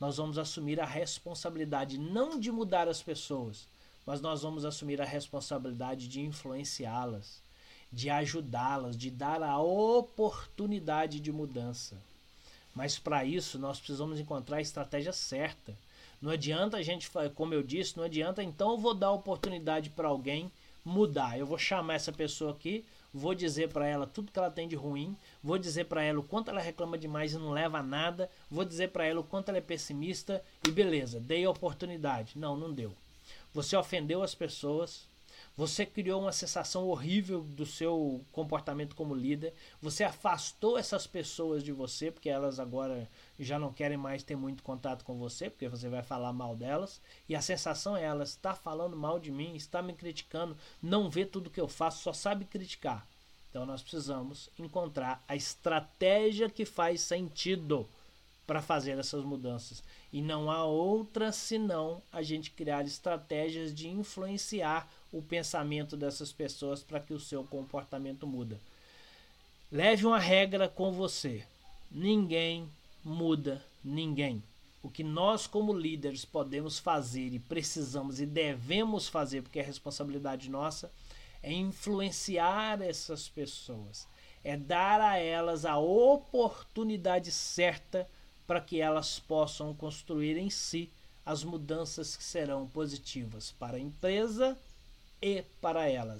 nós vamos assumir a responsabilidade não de mudar as pessoas, mas nós vamos assumir a responsabilidade de influenciá-las, de ajudá-las, de dar a oportunidade de mudança. Mas para isso nós precisamos encontrar a estratégia certa. Não adianta a gente, como eu disse, não adianta então eu vou dar oportunidade para alguém mudar. Eu vou chamar essa pessoa aqui, vou dizer para ela tudo que ela tem de ruim, vou dizer para ela o quanto ela reclama demais e não leva a nada, vou dizer para ela o quanto ela é pessimista e beleza, dei a oportunidade. Não, não deu. Você ofendeu as pessoas, você criou uma sensação horrível do seu comportamento como líder. Você afastou essas pessoas de você, porque elas agora já não querem mais ter muito contato com você, porque você vai falar mal delas. E a sensação é: ela está falando mal de mim, está me criticando, não vê tudo que eu faço, só sabe criticar. Então nós precisamos encontrar a estratégia que faz sentido para fazer essas mudanças. E não há outra senão a gente criar estratégias de influenciar o pensamento dessas pessoas para que o seu comportamento muda. Leve uma regra com você. Ninguém muda ninguém. O que nós como líderes podemos fazer e precisamos e devemos fazer, porque é responsabilidade nossa, é influenciar essas pessoas, é dar a elas a oportunidade certa para que elas possam construir em si as mudanças que serão positivas para a empresa e para elas.